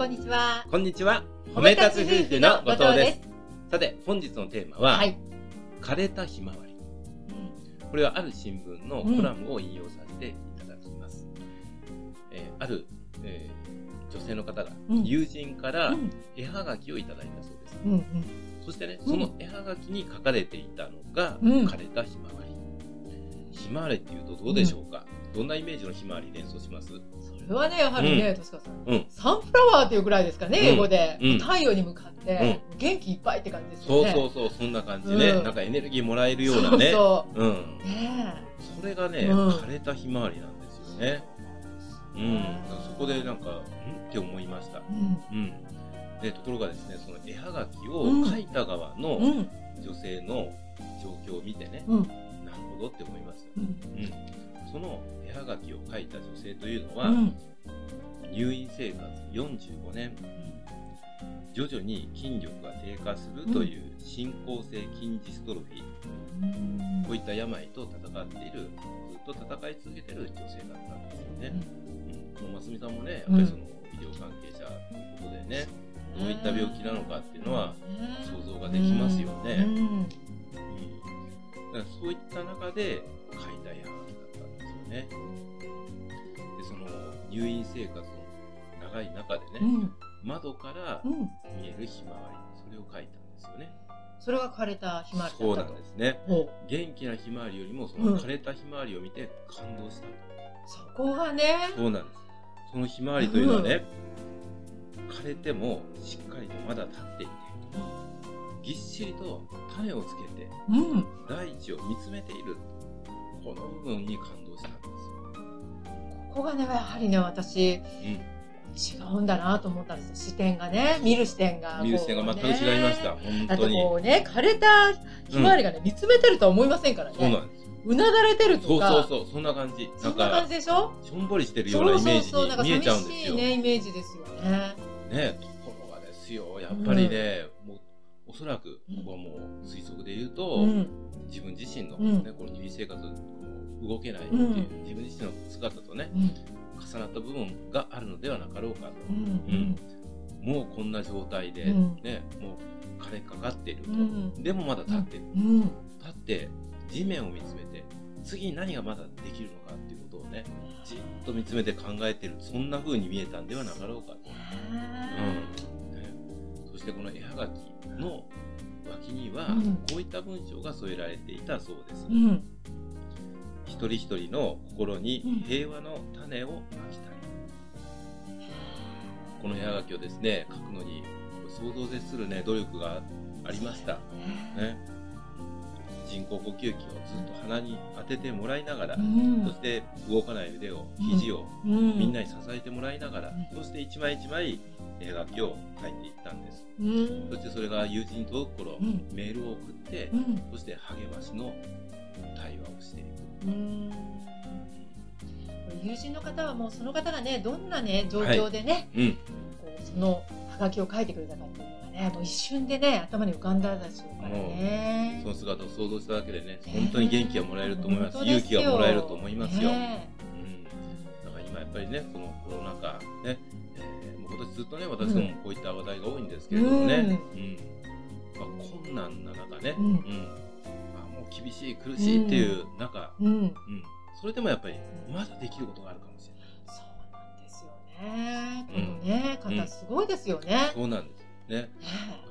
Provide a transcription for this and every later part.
こんにちは。こんにちは。褒め立つ夫婦の後藤です。さて、本日のテーマは、はい、枯れたひまわり。これはある新聞のコラムを引用させていただきます。うん、えー、ある、えー、女性の方が、友人から絵はがきをいただいたそうです。うんうん、そしてね、その絵はがきに書かれていたのが、枯れたひまわり。ひまわりっていうとどうでしょうか、どんなイメージのひまわり連想します？それはね、やはりね、としかさん,、うん、サンフラワーっていうぐらいですかね、英語で。太陽に向かって、元気いっぱいって感じですよね。そうそうそう、そんな感じね。なんかエネルギーもらえるようなね。そうそう。うん。ねそれがね、枯れたひまわりなんですよね。うん。そこでなんか、んって思いました。うん。で、ところがですね、その絵はがきを書いた側の女性の状況を見てね、なるほどって思います。うん。きを書いた女性というのは、うん、入院生活45年、徐々に筋力が低下するという進行性筋ジストロフィー、こういった病と戦っている。ずっと戦い続けている女性だったんですよね。うん、ますみさんもねやっぱりその医療関係者ということでね、どういった病気なのかっていうのは想像ができますよね。うん、だからそういった中で書いた絵はがきね。入院生活の長い中でね、うん、窓から見えるひまわり、それを描いたんですよね。それが枯れたひまわりそうなんですね。元気なひまわりよりも、その枯れたひまわりを見て感動した、うん、そこがね。そうなんです。そのひまわりというのはね、うん、枯れてもしっかりとまだ立っていて、ぎっしりと種をつけて、大地を見つめている。この部分に感動したんですよ。ここがねやはりね私、うん、違うんだなと思ったんです視点がね見る視点が、見る視点が全く違いました本当に。こうね枯れたひまわりがね、うん、見つめてるとは思いませんからね。そうなんですうなだれてるとか。そうそうそうそんな感じ。そんな感じでしょ？しょんぼりしてるようなイメージに見えちゃうんですよ。ねイメージですよね。ねところがですよ。やっぱりね、うん、もうおそらくここはもう推測で言うと、うん、自分自身の、ね、この入院生活動けないっていう、自分自身の姿とね、重なった部分があるのではなかろうかと、うん。もうこんな状態で、ねもう枯れかかっていると、でもまだ立ってる、立って地面を見つめて次に何がまだできるのかっていうことをねじっと見つめて考えてるそんな風に見えたんではなかろうかと、うん。ね、そしてこの絵はがきの脇にはこういった文章が添えられていたそうです、うん一人一人の心に平和の種をまきたい、この絵はがきをですね書くのに想像を絶するね努力がありました、ね、人工呼吸器をずっと鼻に当ててもらいながら、うん、そして動かない腕を肘をみんなに支えてもらいながら、うん、そして一枚一枚絵はがきを書いていったんです、うん、そしてそれが友人に届く頃、メールを送って、そして励ましの対話をしていくうん。友人の方はもうその方がねどんなね状況でね、はい。うん、こうそのハガキを書いてくれたかっていうのがねもう一瞬でね頭に浮かんだでしょうからね。その姿を想像しただけでね本当に元気がもらえると思います、勇気がもらえると思いますよ、ね、うん、だから今やっぱりねこのコロナ禍ね、えー、もう今年ずっとね私どもこういった話題が多いんですけれどもね、うん、うん、まあ、困難な中ね、うん厳しい苦しいっていう中、うん、うん、それでもやっぱりまだできることがあるかもしれない。そうなんですよね。このね、方すごいですよね。そうなんですね。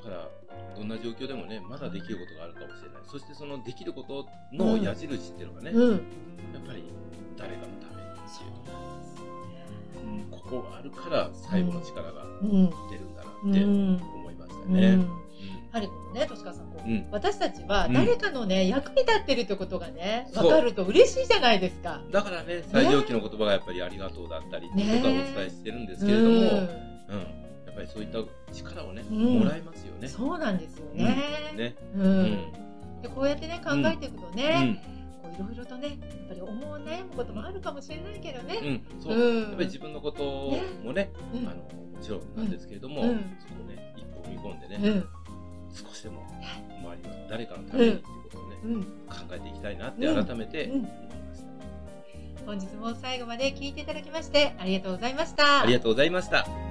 だからどんな状況でもねまだできることがあるかもしれない。そしてそのできることの矢印っていうのがね、うん、やっぱり誰かのためにっていう、うん、ここがあるから最後の力が出るんだなって思いましたね。はりこのね、としかさん、こう、うん、私たちは誰かのね、うん、役に立ってるってことがね、分かると嬉しいじゃないですか。だからね、最上級の言葉がやっぱりありがとうだったりってことはお伝えしてるんですけれども、うん、うん、やっぱりそういった力をね、もらえますよね。そうなんですよね。ね。うん。で、こうやってね、考えていくとね、こういろいろとね、やっぱり思う悩むこともあるかもしれないけどね。うん、そう。やっぱり自分のこともね、あの、もちろんなんですけれども、そこね、一歩踏み込んでね、少しでも周りの誰かのためにっていうことをね、うん、考えていきたいなって改めて思いました、本日も最後まで聞いていただきましてありがとうございました。ありがとうございました